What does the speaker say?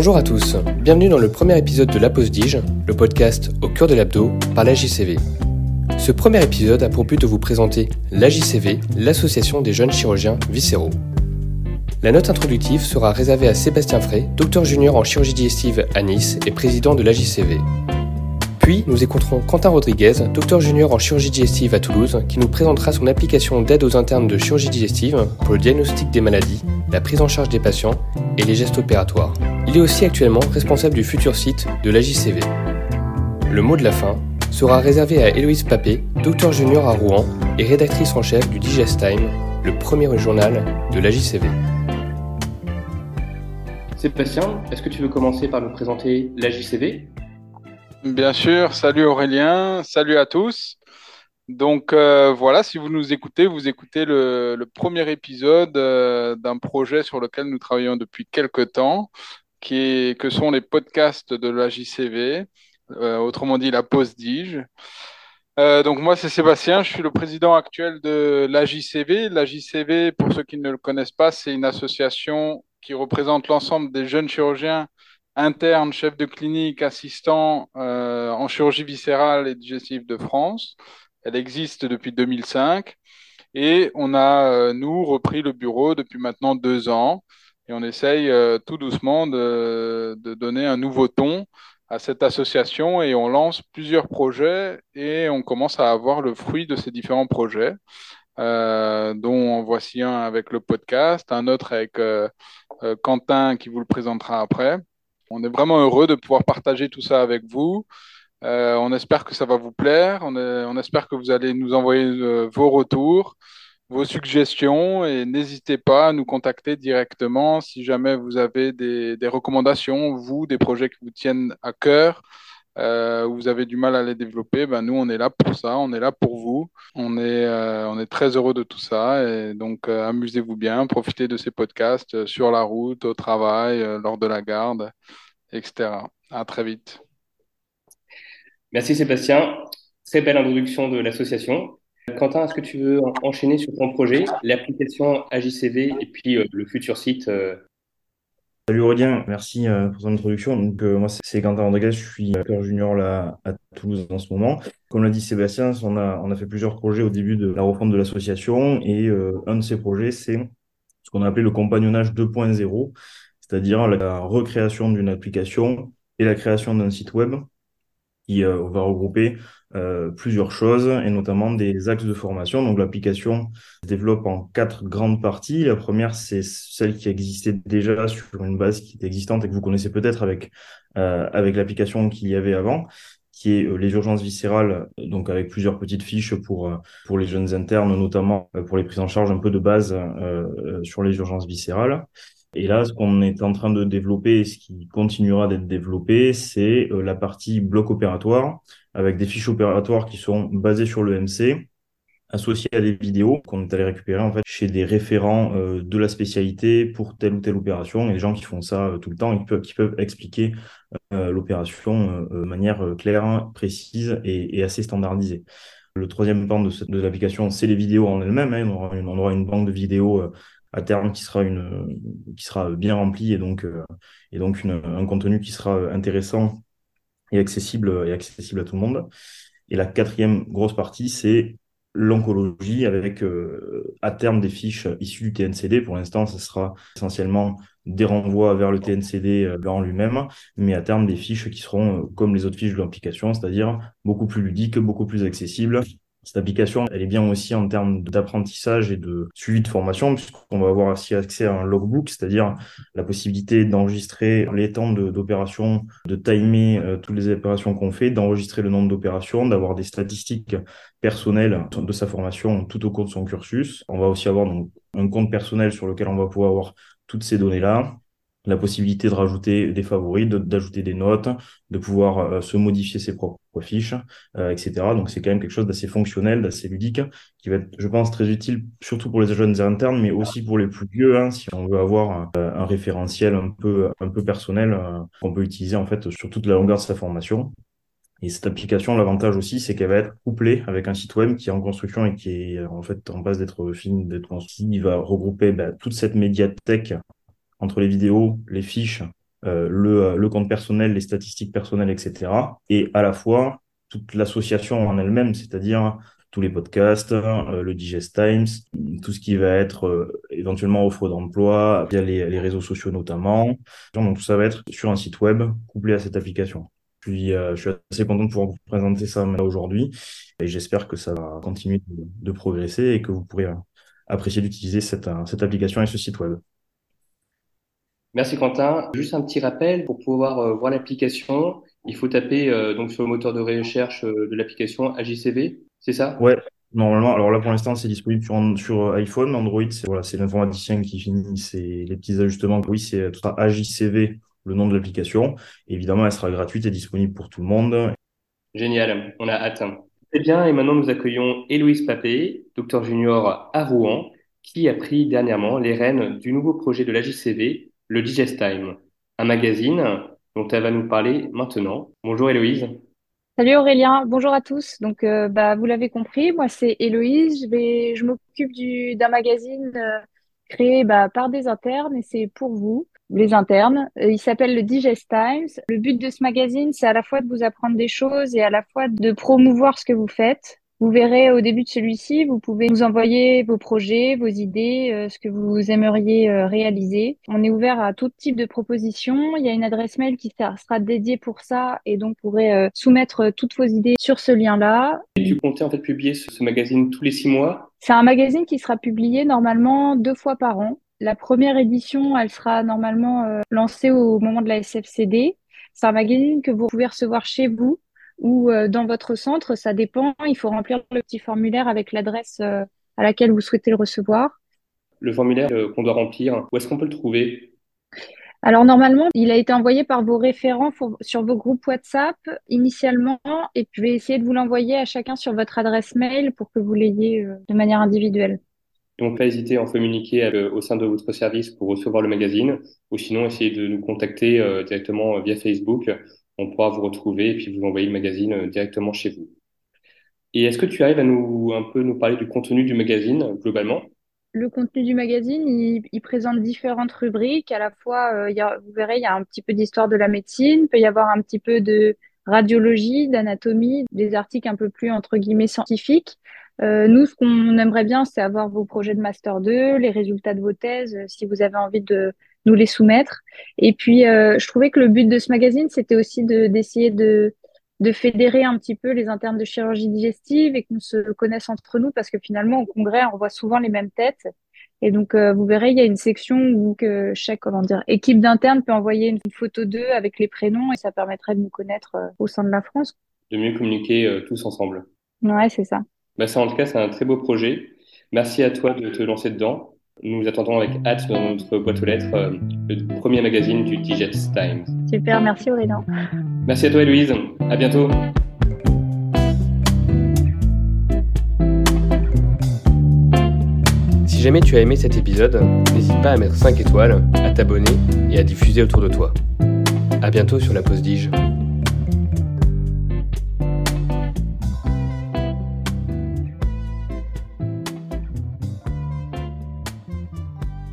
Bonjour à tous, bienvenue dans le premier épisode de La Dige, le podcast au cœur de l'abdo par la JCV. Ce premier épisode a pour but de vous présenter la JCV, l'association des jeunes chirurgiens viscéraux. La note introductive sera réservée à Sébastien Frey, docteur junior en chirurgie digestive à Nice et président de la JCV. Puis, nous écouterons Quentin Rodriguez, docteur junior en chirurgie digestive à Toulouse, qui nous présentera son application d'aide aux internes de chirurgie digestive pour le diagnostic des maladies, la prise en charge des patients et les gestes opératoires. Il est aussi actuellement responsable du futur site de l'AJCV. Le mot de la fin sera réservé à Héloïse Papé, docteur junior à Rouen et rédactrice en chef du Digest Time, le premier journal de l'AJCV. Sébastien, est-ce que tu veux commencer par nous présenter l'AJCV Bien sûr, salut Aurélien, salut à tous. Donc euh, voilà, si vous nous écoutez, vous écoutez le, premier épisode euh, d'un projet sur lequel nous travaillons depuis quelques temps, qui est, que sont les podcasts de la JCV, euh, autrement dit la pause Dige. donc moi c'est Sébastien, je suis le président actuel de la JCV. La JCV, pour ceux qui ne le connaissent pas, c'est une association qui représente l'ensemble des jeunes chirurgiens interne, chef de clinique, assistant euh, en chirurgie viscérale et digestive de France. Elle existe depuis 2005 et on a, euh, nous, repris le bureau depuis maintenant deux ans et on essaye euh, tout doucement de, donner un nouveau ton à cette association et on lance plusieurs projets et on commence à avoir le fruit de ces différents projets, dont voici un avec le podcast, un autre avec Quentin qui vous le présentera après. On est vraiment heureux de pouvoir partager tout ça avec vous. Euh, on espère que ça va vous plaire. On, espère que vous allez nous envoyer euh, vos retours, vos suggestions et n'hésitez pas à nous contacter directement si jamais vous avez des, recommandations, vous, des projets qui vous tiennent à cœur. Euh, vous avez du mal à les développer, ben nous on est là pour ça, on est là pour vous, on est, on est très heureux de tout ça et donc amusez-vous bien, profitez de ces podcasts sur la route, au travail, lors de la garde etc. À très vite. Merci Sébastien. Très belle introduction de l'association. Quentin, est-ce que tu veux enchaîner sur ton projet, l'application AJCV et puis euh, le futur site euh? Salut Aurélien, merci euh, pour ton introduction. Donc, moi, c'est Quentin Rodriguez, je suis cœur junior là, à Toulouse en ce moment. Comme l'a dit Sébastien, on a, on a fait plusieurs projets au début de la refonte de l'association et un de ces projets, c'est ce qu'on a appelé le compagnonnage 2.0 c'est-à-dire la recréation d'une application et la création d'un site web qui euh, va regrouper euh, plusieurs choses et notamment des axes de formation. Donc l'application se développe en quatre grandes parties. La première, c'est celle qui existait déjà sur une base qui est existante et que vous connaissez peut-être avec, euh, avec l'application qu'il y avait avant qui est les urgences viscérales, donc avec plusieurs petites fiches pour, pour les jeunes internes, notamment pour les prises en charge un peu de base sur les urgences viscérales. Et là, ce qu'on est en train de développer et ce qui continuera d'être développé, c'est euh, la partie bloc opératoire avec des fiches opératoires qui sont basées sur le MC, associées à des vidéos qu'on est allé récupérer en fait chez des référents euh, de la spécialité pour telle ou telle opération. Et des gens qui font ça euh, tout le temps et qui peuvent, expliquer l'opération de manière claire, précise et, assez standardisée. Le troisième pan de, l'application, c'est les vidéos en elles-mêmes. Hein. On, une, on, aura une, banque de vidéos à terme qui sera une qui sera bien rempli et donc euh, et donc un contenu qui sera intéressant et accessible et accessible à tout le monde. Et la quatrième grosse partie, c'est l'oncologie avec euh, à terme des fiches issues du TNCD. Pour l'instant, ce sera essentiellement des renvois vers le TNCD euh, en lui-même, mais à terme des fiches qui seront comme les autres fiches de l'application, c'est-à-dire beaucoup plus ludiques, beaucoup plus accessibles cette application, elle est bien aussi en termes d'apprentissage et de suivi de formation, puisqu'on va avoir aussi accès à un logbook, c'est-à-dire la possibilité d'enregistrer les temps d'opération, de, timer euh, toutes les opérations qu'on fait, d'enregistrer le nombre d'opérations, d'avoir des statistiques personnelles de sa formation tout au cours de son cursus. On va aussi avoir un compte personnel sur lequel on va pouvoir avoir toutes ces données-là, la possibilité de rajouter des favoris, d'ajouter des notes, de pouvoir euh, se modifier ses propres fiches, euh, etc. Donc c'est quand même quelque chose d'assez fonctionnel, d'assez ludique, qui va être, je pense, très utile, surtout pour les jeunes internes, mais aussi pour les plus vieux, hein, si on veut avoir euh, un référentiel un peu, un peu personnel qu'on peut utiliser en fait sur toute la longueur de sa formation. Et cette application, l'avantage aussi, c'est qu'elle va être couplée avec un site web qui est en construction et qui est en fait en passe d'être fini, d'être construit. Il va regrouper bah, toute cette médiathèque entre les vidéos, les fiches le, le compte personnel, les statistiques personnelles, etc. Et à la fois toute l'association en elle-même, c'est-à-dire tous les podcasts, euh, le Digest Times, tout ce qui va être euh, éventuellement offre d'emploi via les, les, réseaux sociaux notamment. Donc tout ça va être sur un site web couplé à cette application. Puis euh, je suis assez content de pouvoir vous présenter ça aujourd'hui et j'espère que ça va continuer de, de, progresser et que vous pourrez apprécier d'utiliser cette, cette application et ce site web. Merci Quentin. Juste un petit rappel pour pouvoir voir l'application. Il faut taper donc sur le moteur de recherche de l'application AJCV c'est ça? Ouais, normalement. Alors là, pour l'instant, c'est disponible sur, sur iPhone. Android, c'est voilà, c'est l'informaticien qui finit les petits ajustements. Oui, c'est tout AJCV, le nom de l'application. Évidemment, elle sera gratuite et disponible pour tout le monde. Génial, on a atteint. Très bien, et maintenant nous accueillons Héloïse Papé, docteur junior à Rouen, qui a pris dernièrement les rênes du nouveau projet de l'AJCV, le Digest Time, un magazine dont elle va nous parler maintenant. Bonjour Héloïse. Salut Aurélien, bonjour à tous. Donc, euh, bah, vous l'avez compris, moi c'est Héloïse. Je je m'occupe du d'un magazine euh, créé bah, par des internes et c'est pour vous, les internes. Euh, il s'appelle le Digest Times. Le but de ce magazine, c'est à la fois de vous apprendre des choses et à la fois de promouvoir ce que vous faites. Vous verrez au début de celui-ci, vous pouvez nous envoyer vos projets, vos idées, euh, ce que vous aimeriez euh, réaliser. On est ouvert à tout type de propositions. Il y a une adresse mail qui sera dédiée pour ça et donc vous pourrez euh, soumettre toutes vos idées sur ce lien-là. Et tu comptais en fait publier ce, magazine tous les six mois C'est un magazine qui sera publié normalement deux fois par an. La première édition, elle sera normalement lancée au moment de la SFCD. C'est un magazine que vous pouvez recevoir chez vous ou euh, dans votre centre, ça dépend. Il faut remplir le petit formulaire avec l'adresse euh, à laquelle vous souhaitez le recevoir. Le formulaire euh, qu'on doit remplir, où est-ce qu'on peut le trouver? Alors normalement, il a été envoyé par vos référents sur vos groupes WhatsApp initialement, et puis je vais essayer de vous l'envoyer à chacun sur votre adresse mail pour que vous l'ayez de manière individuelle. Donc, pas hésiter à en communiquer au sein de votre service pour recevoir le magazine, ou sinon essayer de nous contacter directement via Facebook on pourra vous retrouver et puis vous envoyer le magazine euh, directement chez vous. Et est-ce que tu arrives à nous un peu nous parler du contenu du magazine globalement? Le contenu du magazine, il, présente différentes rubriques. À la fois, euh, y a, vous verrez, il y a un petit peu d'histoire de la médecine, il peut y avoir un petit peu de radiologie, d'anatomie, des articles un peu plus entre guillemets scientifiques. Euh, nous, ce qu'on aimerait bien, c'est avoir vos projets de master 2, les résultats de vos thèses, si vous avez envie de nous les soumettre. Et puis, euh, je trouvais que le but de ce magazine, c'était aussi de, d'essayer de, de fédérer un petit peu les internes de chirurgie digestive et qu'on se connaisse entre nous parce que finalement, au congrès, on voit souvent les mêmes têtes. Et donc, euh, vous verrez, il y a une section où que chaque comment dire, équipe d'internes peut envoyer une photo d'eux avec les prénoms et ça permettrait de nous connaître euh, au sein de la France. De mieux communiquer tous ensemble. Ouais, c'est ça. Bah ça, en tout cas, c'est un très beau projet. Merci à toi de te lancer dedans. Nous attendons avec hâte dans notre boîte aux lettres euh, le premier magazine du Digest Times. Super, merci Aurélien. Merci à toi Louise, à bientôt. Si jamais tu as aimé cet épisode, n'hésite pas à mettre 5 étoiles, à t'abonner et à diffuser autour de toi. À bientôt sur la pause Dige.